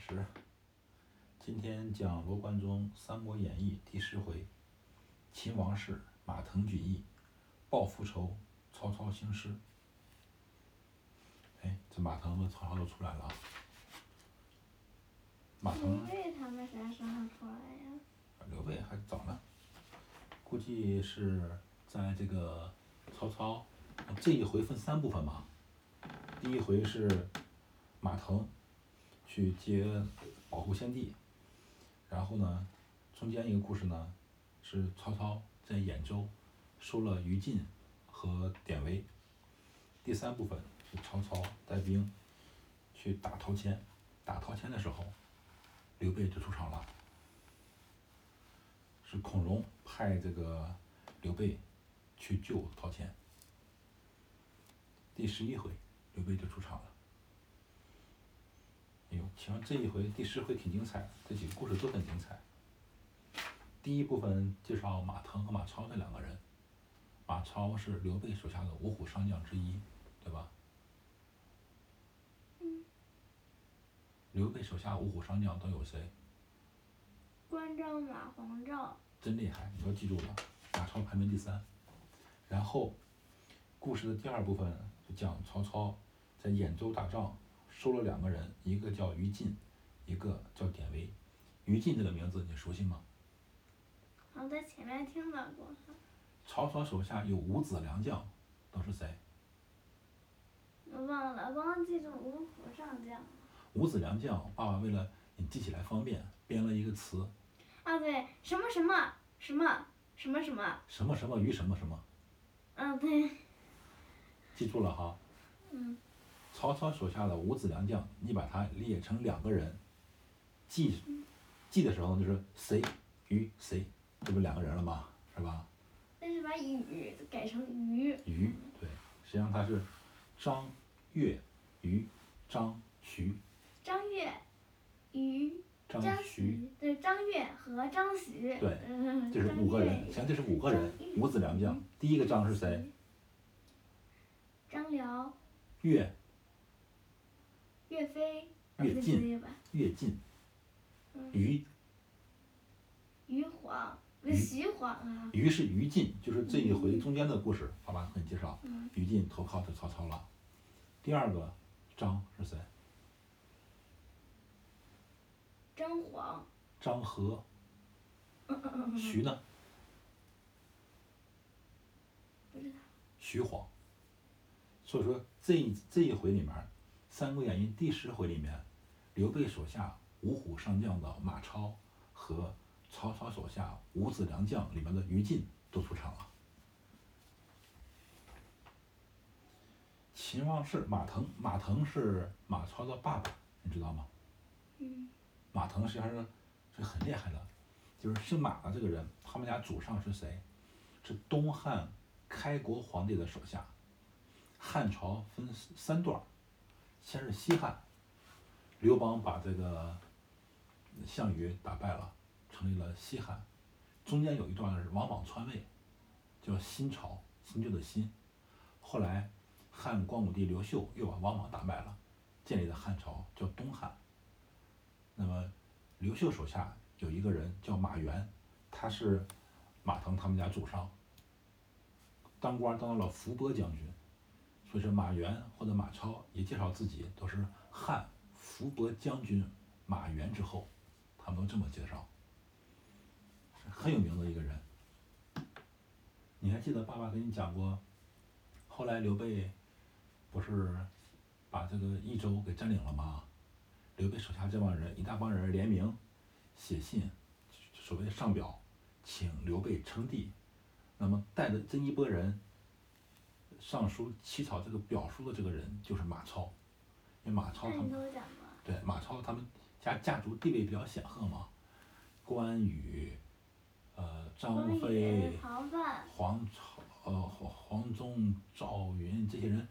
始。今天讲罗贯中《三国演义》第十回：秦王室马腾举义，报复仇，曹操兴师。哎，这马腾和曹操都出来了啊。马刘、备他们啥时候出来呀？刘备还早呢，估计是在这个曹操这一回分三部分吧。第一回是马腾去接保护先帝，然后呢，中间一个故事呢是曹操在兖州收了于禁和典韦。第三部分是曹操带兵去打陶谦，打陶谦的时候，刘备就出场了。是孔融派这个刘备去救陶谦。第十一回，刘备就出场了。哎呦，其实这一回第十回挺精彩，这几个故事都很精彩。第一部分介绍马腾和马超这两个人，马超是刘备手下的五虎上将之一，对吧？刘备手下五虎上将都有谁？关张、马、黄、赵。真厉害，你要记住了。马超排名第三。然后，故事的第二部分就讲曹操在兖州打仗，收了两个人，一个叫于禁，一个叫典韦。于禁这个名字你熟悉吗？我在前面听到过。曹操手下有五子良将，都是谁？我忘了，光记住五虎上将。五子良将，爸爸为了你记起来方便，编了一个词，啊，对，什么什么什么什么什么，什么什么于什么什么，嗯，对，记住了哈。嗯，曹操手下的五子良将，你把它列成两个人，记记的时候就是谁与谁，这不两个人了吗？是吧？但是把羽改成鱼。于对，实际上他是张岳于张徐张月于、张张徐，，对，张悦和张徐。对嗯，这是五个人，实际上这是五个人，五子良将。第一个张是谁？？张辽、岳岳飞、岳岳进飞吧，岳进，嗯于于晃、于徐晃啊，于是于禁，就是这一回中间的故事，好吧给你介绍。嗯，于禁投靠的曹操了。第二个张是谁？张晃，张合。徐呢？不知道，徐晃。所以说这一这一回里面，《三国演义》第十回里面，刘备手下五虎上将的马超和曹操手下五子良将里面的于禁都出场了。秦王是马腾，马腾是马超的爸爸，你知道吗？嗯，马腾实际上是是很厉害的，就是姓马的这个人，他们家祖上是谁？是东汉开国皇帝的手下。汉朝分三段儿，先是西汉，刘邦把这个项羽打败了，成立了西汉。中间有一段是王莽篡位，叫新朝，新旧的新。后来汉光武帝刘秀又把王莽打败了，建立了汉朝，叫东汉。那么刘秀手下有一个人叫马援，他是马腾他们家祖上，当官当到了伏波将军，所以说马援或者马超也介绍自己都是汉伏波将军马援之后，他们都这么介绍，很有名的一个人。你还记得爸爸跟你讲过，后来刘备不是把这个益州给占领了吗？刘备手下这帮人，一大帮人联名写信，所谓上表，请刘备称帝。那么带着这一波人上书起草这个表书的这个人就是马超，因为马超他们，对马超他们家家族地位比较显赫嘛，关羽，呃张飞、黄巢、呃黄黄忠、赵云这些人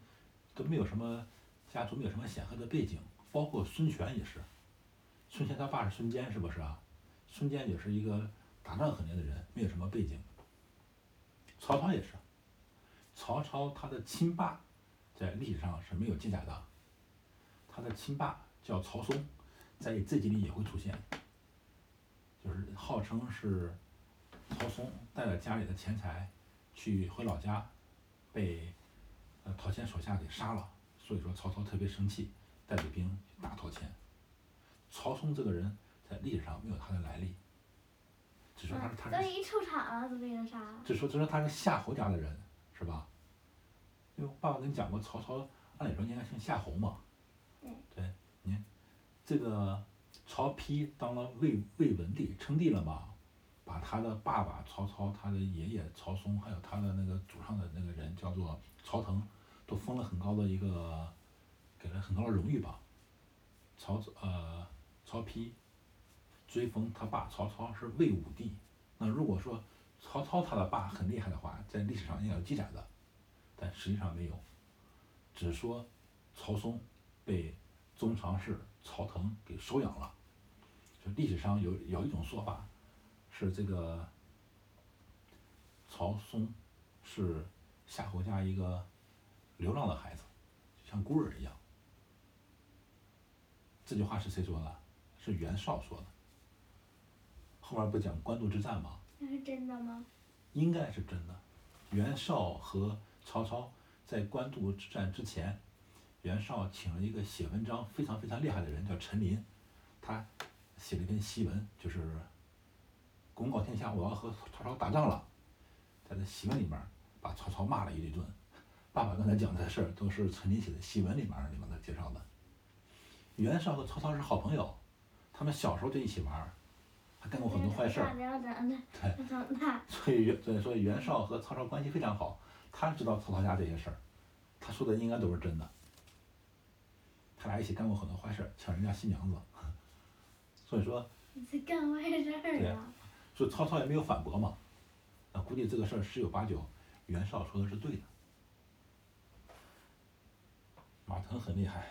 都没有什么家族没有什么显赫的背景，包括孙权也是。孙权他爸是孙坚，是不是啊？孙坚也是一个打仗很厉害的人，没有什么背景。曹操也是，曹操他的亲爸在历史上是没有记载的，他的亲爸叫曹嵩，在这集里也会出现，就是号称是曹嵩带着家里的钱财去回老家，被呃陶谦手下给杀了，所以说曹操特别生气，带着兵去打陶谦。曹嵩这个人在历史上没有他的来历，只说他是他是这一出场了就被人杀了。只说只说他是夏侯家的人，是吧？因为爸爸跟你讲过，曹操按理说应该姓夏侯嘛。对。对，这个曹丕当了魏魏文帝，称帝了嘛，把他的爸爸曹操、他的爷爷曹嵩，还有他的那个祖上的那个人叫做曹腾，都封了很高的一个，给了很高的荣誉吧。曹呃曹丕追封他爸曹操是魏武帝，那如果说曹操他的爸很厉害的话，在历史上应该有记载的，但实际上没有，只说曹嵩被宗常侍曹腾给收养了。就历史上有有一种说法，是这个曹嵩是夏侯家一个流浪的孩子，就像孤儿一样。这句话是谁说的？是袁绍说的。后面不讲官渡之战吗？那是真的吗？应该是真的。袁绍和曹操在官渡之战之前，袁绍请了一个写文章非常非常厉害的人，叫陈琳，他写了一篇檄文，就是公告天下我要和曹操打仗了，在这檄文里面把曹操骂了一顿。爸爸刚才讲的事儿都是陈琳写的檄文里面里面的介绍的。袁绍和曹操是好朋友，他们小时候就一起玩儿，还干过很多坏事儿。对。所以所以说袁绍和曹操关系非常好，他知道曹操家这些事儿，他说的应该都是真的。他俩一起干过很多坏事儿，抢人家新娘子，所以说。你在干坏事儿啊？所以曹操也没有反驳嘛，那估计这个事儿十有八九，袁绍说的是对的。马腾很厉害。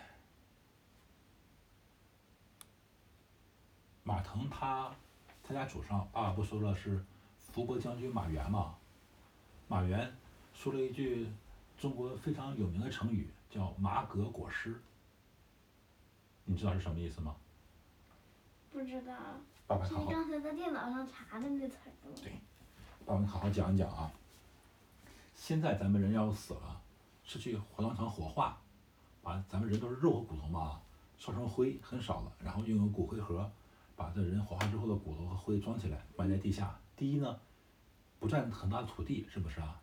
马腾他，他家祖上，爸爸不说了是伏波将军马援嘛？马援说了一句中国非常有名的成语，叫“马革裹尸”。你知道是什么意思吗？不知道。爸爸好好。刚才在电脑上查的那词儿对，爸爸你好好讲一讲啊。现在咱们人要死了，是去火葬场火化，把咱们人都是肉和骨头嘛，烧成灰很少了，然后用个骨灰盒。把这人火化之后的骨头和灰装起来，埋在地下。第一呢，不占很大的土地，是不是啊？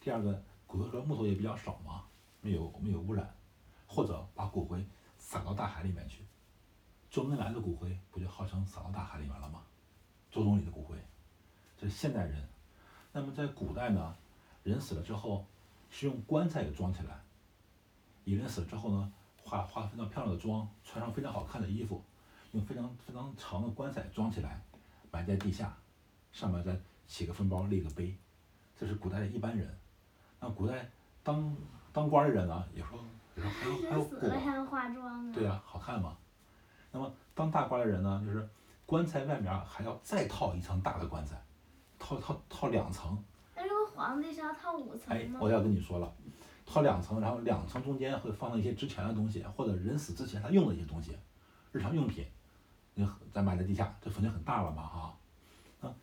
第二个，骨灰盒木头也比较少嘛，没有没有污染。或者把骨灰撒到大海里面去。周恩来的骨灰不就号称撒到大海里面了吗？周总理的骨灰，这是现代人。那么在古代呢，人死了之后是用棺材给装起来。一人死了之后呢，化化非常漂亮的妆，穿上非常好看的衣服。用非常非常长的棺材装起来，埋在地下，上面再起个坟包立个碑，这是古代的一般人。那古代当当官的人呢，也说也说还要还有还有果，对呀，好看嘛。那么当大官的人呢，就是棺材外面还要再套一层大的棺材，套套套两层。那如果皇帝是要套五层哎，我要跟你说了，套两层，然后两层中间会放一些值钱的东西，或者人死之前他用的一些东西，日常用品。你咱埋在地下，这坟就很大了嘛哈。那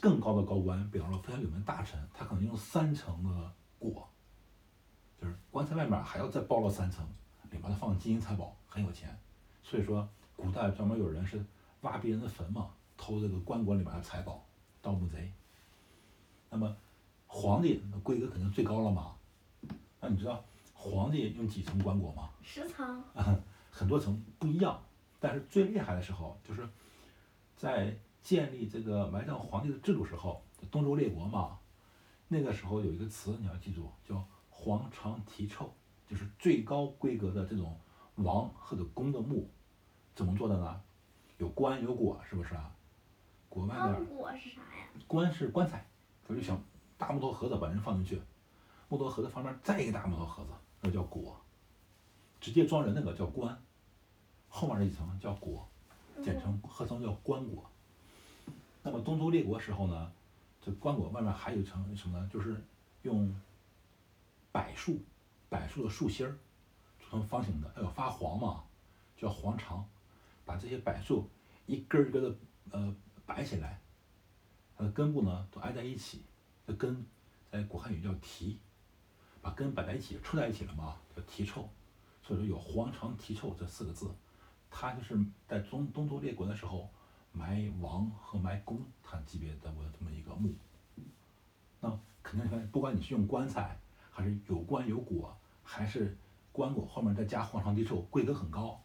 更高的高官，比方说非常有名大臣，他可能用三层的椁，就是棺材外面还要再包了三层，里面放金银财宝，很有钱。所以说，古代专门有人是挖别人的坟嘛，偷这个棺椁里面的财宝，盗墓贼。那么皇帝规格肯定最高了嘛。那你知道皇帝用几层棺椁吗？十层。很多层不一样。但是最厉害的时候，就是在建立这个埋葬皇帝的制度时候，东周列国嘛，那个时候有一个词你要记住，叫“皇长题臭”，就是最高规格的这种王或者公的墓，怎么做的呢？有棺有椁，是不是啊？椁外面。椁是啥呀？棺是棺材，我就想大木头盒子把人放进去，木头盒子旁边再一个大木头盒子，那叫椁，直接装人那个叫棺。后面这一层叫椁，简称合称叫棺椁。那么东周列国时候呢，这棺椁外面还有一层什么呢？就是用柏树，柏树的树芯儿做成方形的，要发黄嘛，叫黄肠。把这些柏树一根儿一根的呃摆起来，它的根部呢都挨在一起，这根在古汉语叫提，把根摆在一起凑在一起了嘛，叫提臭，所以说有黄肠提臭这四个字，它就是在东东周列国的时候埋王和埋公他级别的这么一个墓，那肯定不管你是用棺材还是有棺有果，还是棺椁后面再加黄肠提凑，规格很高。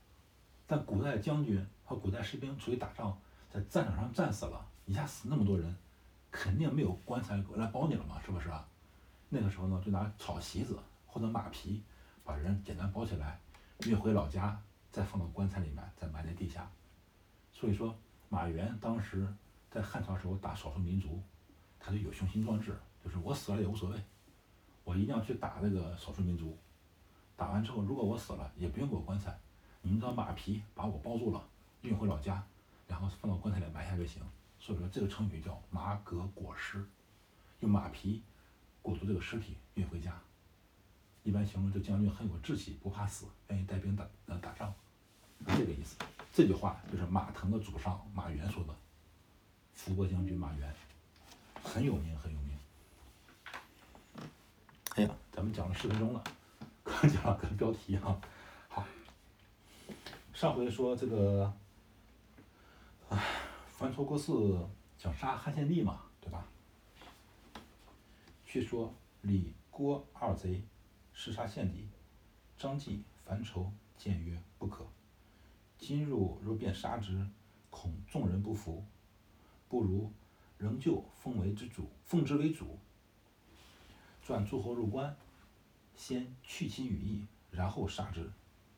但古代将军和古代士兵出去打仗，在战场上战死了，一下死那么多人，肯定没有棺材来包你了嘛，是不是啊？那个时候呢，就拿草席子或者马皮把人简单包起来，运回老家，再放到棺材里面，再埋在地下。所以说，马援当时在汉朝时候打少数民族，他就有雄心壮志，就是我死了也无所谓，我一定要去打那个少数民族。打完之后，如果我死了，也不用给我棺材。你们找马皮把我包住了，运回老家，然后放到棺材里埋下就行。所以说这个成语叫“马革裹尸”，用马皮裹住这个尸体运回家，一般形容这将军很有志气，不怕死，愿意带兵打呃打仗，这个意思。这句话就是马腾的祖上马援说的，伏波将军马援，很有名很有名。哎呀，咱们讲了十分钟了，刚讲了个标题哈。上回说这个，唉，樊稠郭汜想杀汉献帝嘛，对吧？却说李郭二贼弑杀献帝，张继、樊稠谏曰：“不可。今日若便杀之，恐众人不服，不如仍旧奉为之主，奉之为主。转诸侯入关，先去其羽翼，然后杀之，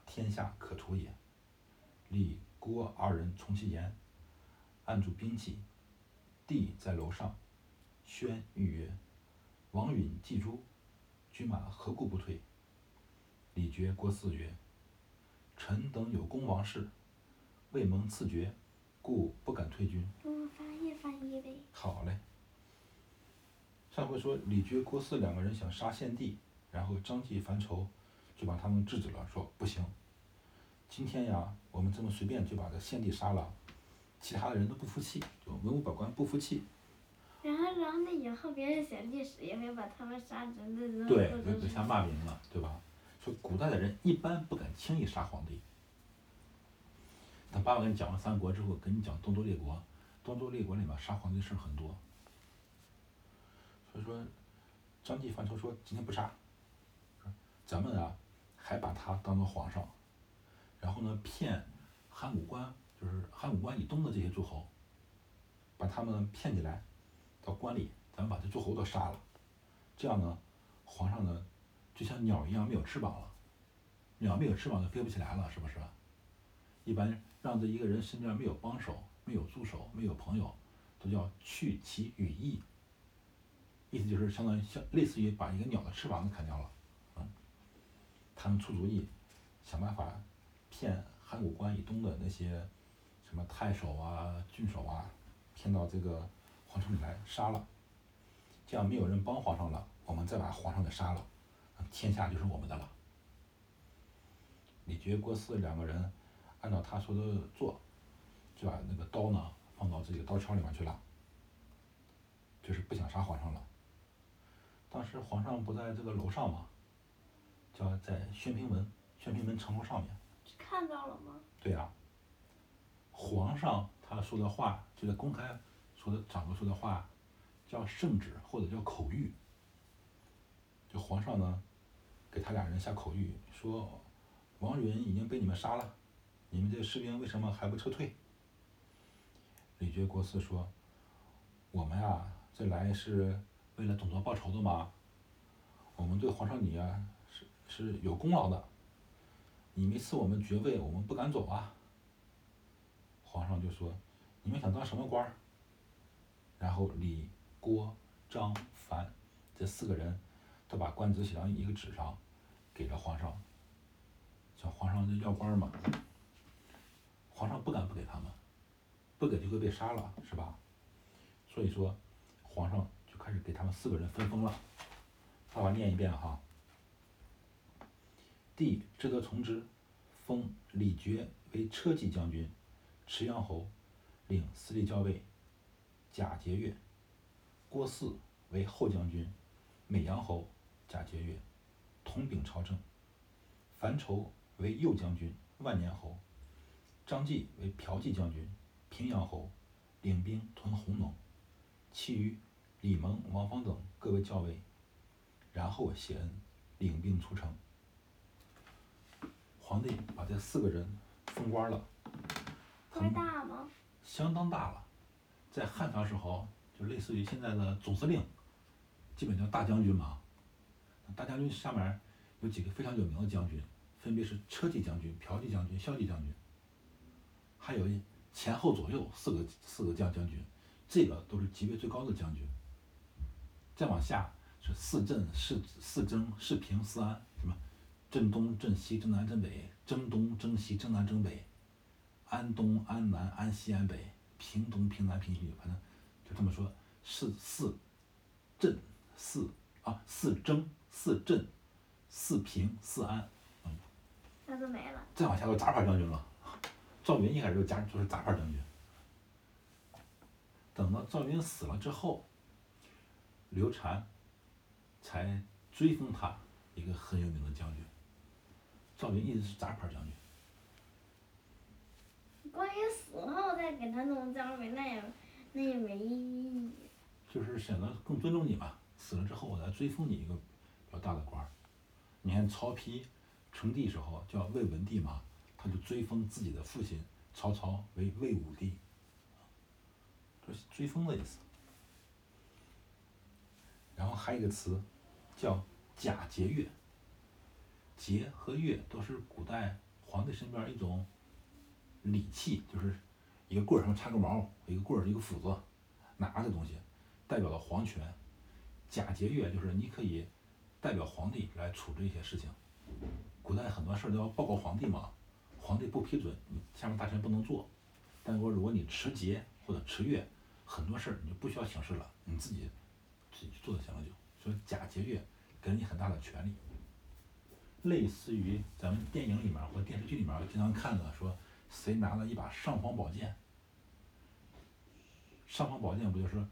天下可图也。”李郭二人从其言，按住兵器。帝在楼上，宣谕曰：“王允既诛，军马何故不退？”李傕、郭汜曰：“臣等有功王室，未蒙赐爵，故不敢退军。”我翻译翻译呗。好嘞。上回说李傕、郭汜两个人想杀献帝，然后张继、樊稠就把他们制止了，说不行。今天呀，我们这么随便就把这献帝杀了，其他的人都不服气，就文武百官不服气。然后，然后那以后别人写历史也会把他们杀成那种。对，就像骂名了，对吧？说古代的人一般不敢轻易杀皇帝。等爸爸跟你讲完三国之后，跟你讲东周列国，东周列国里面杀皇帝的事很多。所以说，张继、樊稠说今天不杀，咱们啊还把他当做皇上。然后呢，骗函谷关，就是函谷关以东的这些诸侯，把他们骗进来，到关里，咱们把这诸侯都杀了。这样呢，皇上呢，就像鸟一样没有翅膀了，鸟没有翅膀就飞不起来了，是不是？一般让这一个人身边没有帮手、没有助手、没有朋友，都叫去其羽翼。意思就是相当于像类似于把一个鸟的翅膀给砍掉了，嗯，他们出主意，想办法。骗函谷关以东的那些什么太守啊、郡守啊，骗到这个皇城里来杀了，这样没有人帮皇上了，我们再把皇上给杀了，天下就是我们的了。李傕、郭汜两个人按照他说的做，就把那个刀呢放到这个刀鞘里面去了，就是不想杀皇上了。当时皇上不在这个楼上嘛，叫在宣平门，宣平门城楼上面。看到了吗？对呀，皇上他说的话，就在公开说的长辈说的话，叫圣旨或者叫口谕。就皇上呢，给他俩人下口谕，说王允已经被你们杀了，你们这士兵为什么还不撤退？李傕、郭汜说，我们呀，这来是为了董卓报仇的嘛，我们对皇上你呀是是有功劳的。你没赐我们爵位，我们不敢走啊。皇上就说：“你们想当什么官？”然后李、郭、张、樊这四个人都把官职写到一个纸上，给了皇上。叫皇上要官嘛。皇上不敢不给他们，不给就会被杀了，是吧？所以说，皇上开始给他们四个人分封了。爸爸念一遍哈。帝志得从之，封李傕为车骑将军，池阳侯，领司隶校尉。贾节钺。郭汜为后将军，美阳侯。贾节钺，统秉朝政。樊稠为右将军，万年侯。张继为骠骑将军，平阳侯，领兵屯弘农。其余李蒙、王方等各为校尉。然后谢恩，领兵出城。皇帝把这四个人封官了。官大吗？相当大了，在汉朝时候就类似于现在的总司令，基本叫大将军嘛。大将军下面有几个非常有名的将军，分别是车骑将军、骠骑将军、骁骑将军，还有前后左右四个四个将将军，这个都是级别最高的将军。再往下是四镇、四四征、四平、四安，什么镇东、镇西、镇南、镇北，征东、征西、征南、征北，安东、安南、安西、安北，平东、平南、平西，反正就这么说，四四镇四啊四征。四镇、四平、四安，嗯，那都没了。再往下就杂牌将军了。赵云一开始就加就是杂牌将军。等到赵云死了之后，刘禅才追封他一个很有名的将军。赵云一直是杂牌将军。关羽死后再给他弄将军，那也那也没意义。就是显得更尊重你嘛。死了之后，我再追封你一个。比较大的官儿，你看曹丕称帝时候叫魏文帝嘛，他就追封自己的父亲曹操为魏武帝，这是追封的意思。然后还有一个词叫假节钺，节和钺都是古代皇帝身边一种礼器，就是一个棍儿上插个毛，一个棍儿一个斧子，拿的东西，代表了皇权。假节钺就是你可以。代表皇帝来处置一些事情，古代很多事儿都要报告皇帝嘛，皇帝不批准，你下面大臣不能做。但是说如果你持节或者持钺，很多事儿你就不需要请示了，你自己自己做就行了就。所以假节钺给了你很大的权利，类似于咱们电影里面或电视剧里面经常看的，说谁拿了一把尚方宝剑，尚方宝剑不就是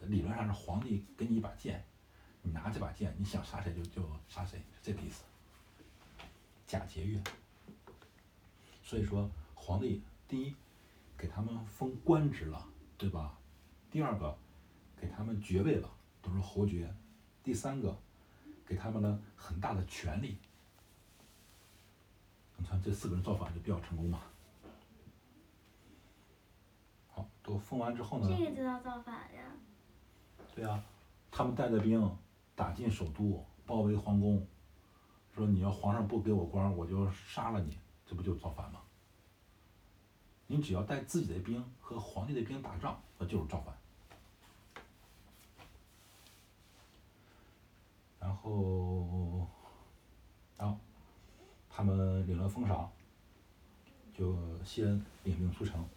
理论上是皇帝给你一把剑。你拿这把剑，你想杀谁就就杀谁，这个意思。假节钺。所以说，皇帝第一给他们封官职了，对吧？第二个给他们爵位了，都是侯爵。第三个给他们了很大的权力。你看这四个人造反就比较成功嘛。好，都封完之后呢？这个就叫造反呀？对呀，他们带着兵。打进首都，包围皇宫，说你要皇上不给我官，我就杀了你，这不就造反吗？你只要带自己的兵和皇帝的兵打仗，那就是造反。然后，然后他们领了封赏，就谢恩领兵出城，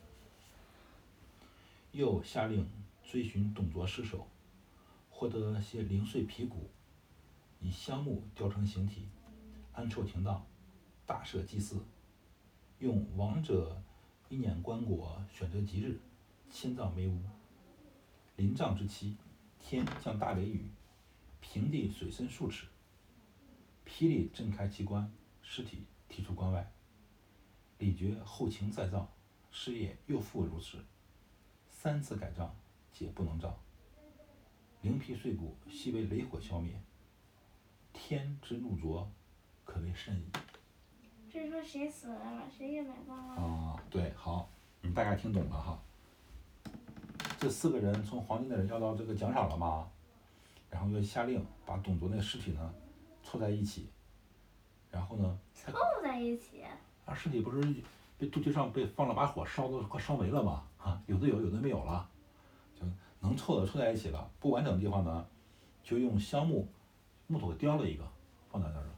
又下令追寻董卓尸首。获得些零碎皮骨，以香木雕成形体，安处停当，大设祭祀，用王者一辇棺椁，选择吉日，迁葬梅屋。临葬之期，天降大雷雨，平地水深数尺，霹雳震开其棺，尸体提出关外。李傕后勤再造，事业又复如此，三次改葬，皆不能葬。灵皮碎骨，悉为雷火消灭。天之怒灼，可谓甚矣。这是说谁死了，谁也埋葬了。啊，对，好，你大概听懂了哈。这四个人从黄金的人要到这个奖赏了吗？然后又下令把董卓那个尸体呢凑在一起，然后呢？凑在一起。啊，尸体不是被肚脐上被放了把火烧的快烧没了吗？啊，有的有，有的没有了。就能凑的凑在一起了，不完整的地方呢，就用香木木头雕了一个，放在那儿了。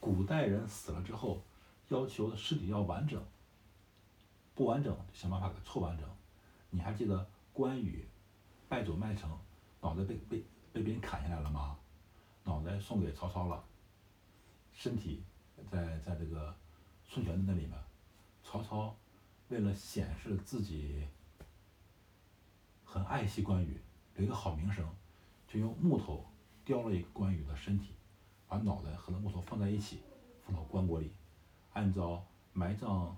古代人死了之后，要求尸体要完整，不完整想办法给凑完整。你还记得关羽败走麦城，脑袋被被被别人砍下来了吗？脑袋送给曹操了，身体在在这个孙权的那里面，曹操为了显示自己很爱惜关羽，留一个好名声，就用木头雕了一个关羽的身体，把脑袋和那木头放在一起，放到棺椁里，按照埋葬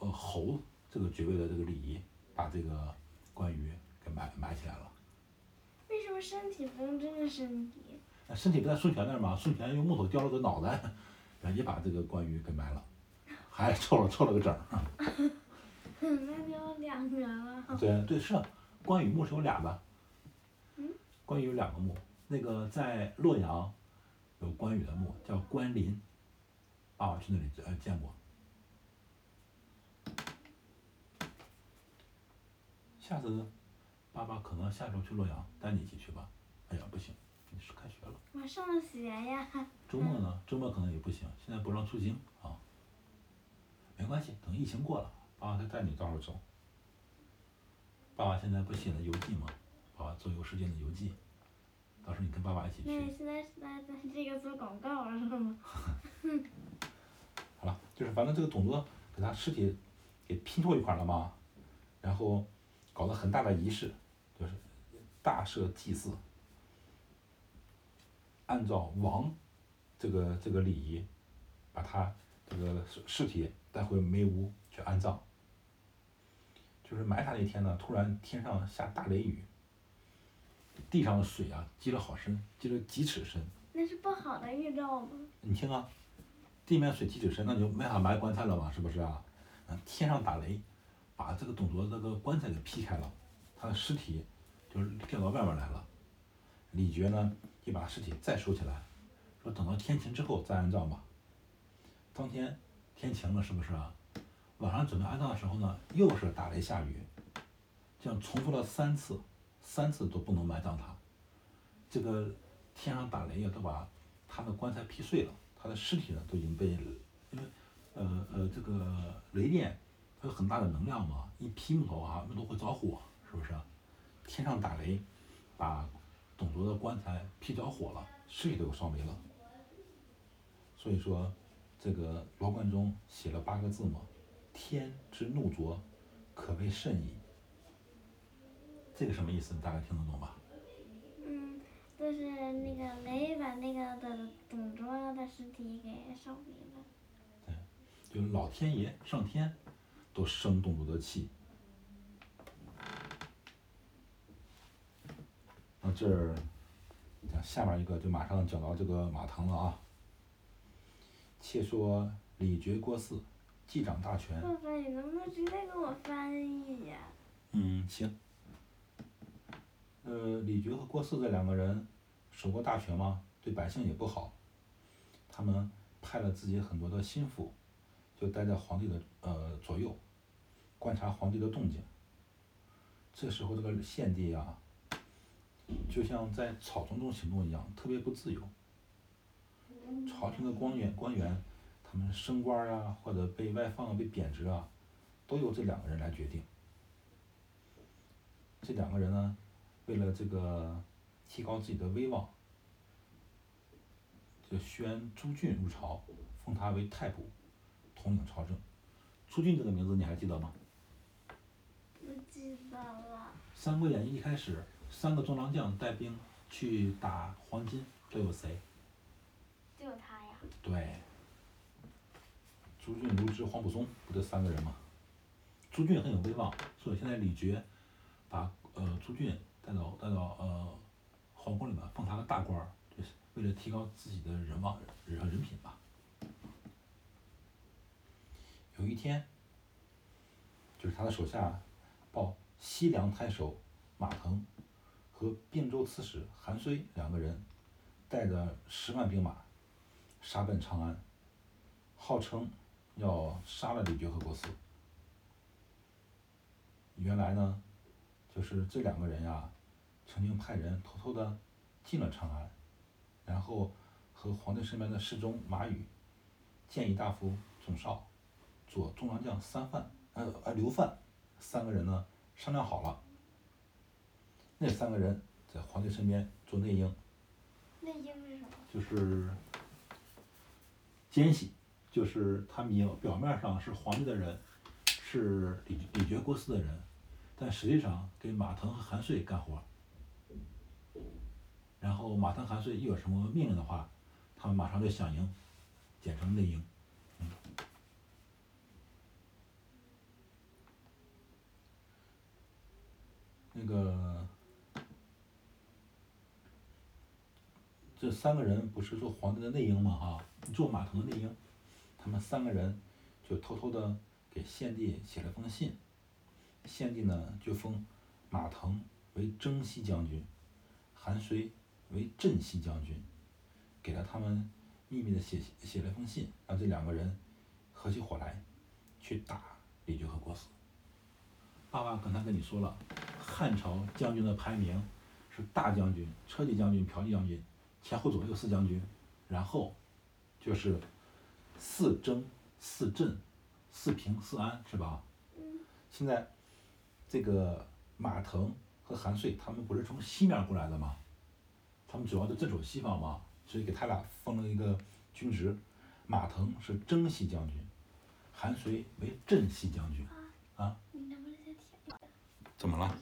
呃侯这个爵位的这个礼仪，把这个关羽给埋埋起来了。身体不用真的身体？那身体不在孙权那儿吗？孙权用木头雕了个脑袋，然后也把这个关羽给埋了，还凑了凑了个整儿。那就两个了。对对是，关羽墓是有俩的。嗯。关羽有两个墓，那个在洛阳有关羽的墓，叫关林。爸爸去那里呃见过。下次爸爸可能下周去洛阳，带你一起去吧。哎呀，不行，你是开学了。我上学呀。周末呢？周末可能也不行，现在不让出京啊。没关系，等疫情过了，爸爸再带你到时候走。爸爸现在不写了游记吗？爸爸做游世界的游记，到时候你跟爸爸一起去。现在是在在这个做广告是吗？好了，就是反正这个董卓给他尸体给拼凑一块儿了嘛，然后搞了很大的仪式，就是大设祭祀，按照王这个这个礼仪，把他这个尸尸体带回梅屋去安葬。就是埋他那天呢，突然天上下大雷雨，地上的水啊积了好深，积了几尺深。那是不好的预兆吗？你听啊，地面水几尺深，那就没法埋棺材了嘛，是不是啊？嗯，天上打雷，把这个董卓这个棺材给劈开了，他的尸体就是掉到外面来了。李珏呢，就把尸体再收起来，说等到天晴之后再安葬吧。当天天晴了，是不是啊？晚上准备安葬的时候呢，又是打雷下雨，这样重复了三次，三次都不能埋葬他。这个天上打雷呀，都把他的棺材劈碎了，他的尸体呢都已经被，因为呃呃这个雷电它有很大的能量嘛，一劈木头啊，木头会着火，是不是？天上打雷，把董卓的棺材劈着火了，尸体都烧没了。所以说，这个罗贯中写了八个字嘛，“天之怒卓，可谓甚矣。”这个什么意思？你大概听得懂吧？嗯，就是那个雷把那个的董卓的尸体给烧没了。对就是老天爷上天都生董卓的气。那这儿讲下面一个就马上讲到这个马腾了啊。且说李傕郭汜既掌大权，爸爸，你能不能直接给我翻译呀？嗯，行。呃，李傕和郭汜这两个人手握大权嘛，对百姓也不好。他们派了自己很多的心腹，就待在皇帝的呃左右，观察皇帝的动静。这时候这个献帝啊，就像在草丛中行动一样，特别不自由。朝廷的官员官员，他们升官啊，或者被外放、被贬职啊，都由这两个人来决定。这两个人呢，为了这个提高自己的威望，就宣朱俊入朝，封他为太仆，统领朝政。朱俊这个名字你还记得吗？不记得了。《三国演义》一开始，三个中郎将带兵去打黄巾，都有谁？就他呀。对，朱俊、卢植、黄埔松，不就三个人吗？朱俊很有威望，所以现在李傕把呃朱俊带到带到呃皇宫里面，封他个大官儿，就是为了提高自己的人望人人品吧。有一天，就是他的手下报西凉太守马腾和并州刺史韩遂两个人带着十万兵马杀奔长安，号称要杀了李傕和郭汜。原来呢，就是这两个人呀，曾经派人偷偷的进了长安，然后和皇帝身边的侍中马宇、谏议大夫总少、左中郎将三范呃呃刘范三个人呢商量好了，那三个人在皇帝身边做内应，内应是什么？就是奸细，就是他们表表面上是皇帝的人，是李李傕郭汜的人，但实际上给马腾和韩遂干活。然后马腾、韩遂一有什么命令的话，他们马上就响应，简称内应。嗯。那个，这三个人不是做皇帝的内应吗？啊，做马腾的内应，他们三个人就偷偷的给献帝写了封信，献帝呢就封马腾为征西将军，韩遂。为镇西将军，给了他们秘密的写写了封信，让这两个人合起伙来，去打李傕和郭汜。爸爸刚才跟你说了，汉朝将军的排名是大将军、车骑将军、骠骑将军，前后左右四将军，然后就是四征、四镇、四平、四安，是吧？现在这个马腾和韩遂他们不是从西面过来的吗？他们主要就镇守西方嘛，所以给他俩封了一个军职，马腾是征西将军，韩遂为镇西将军。啊？怎么了？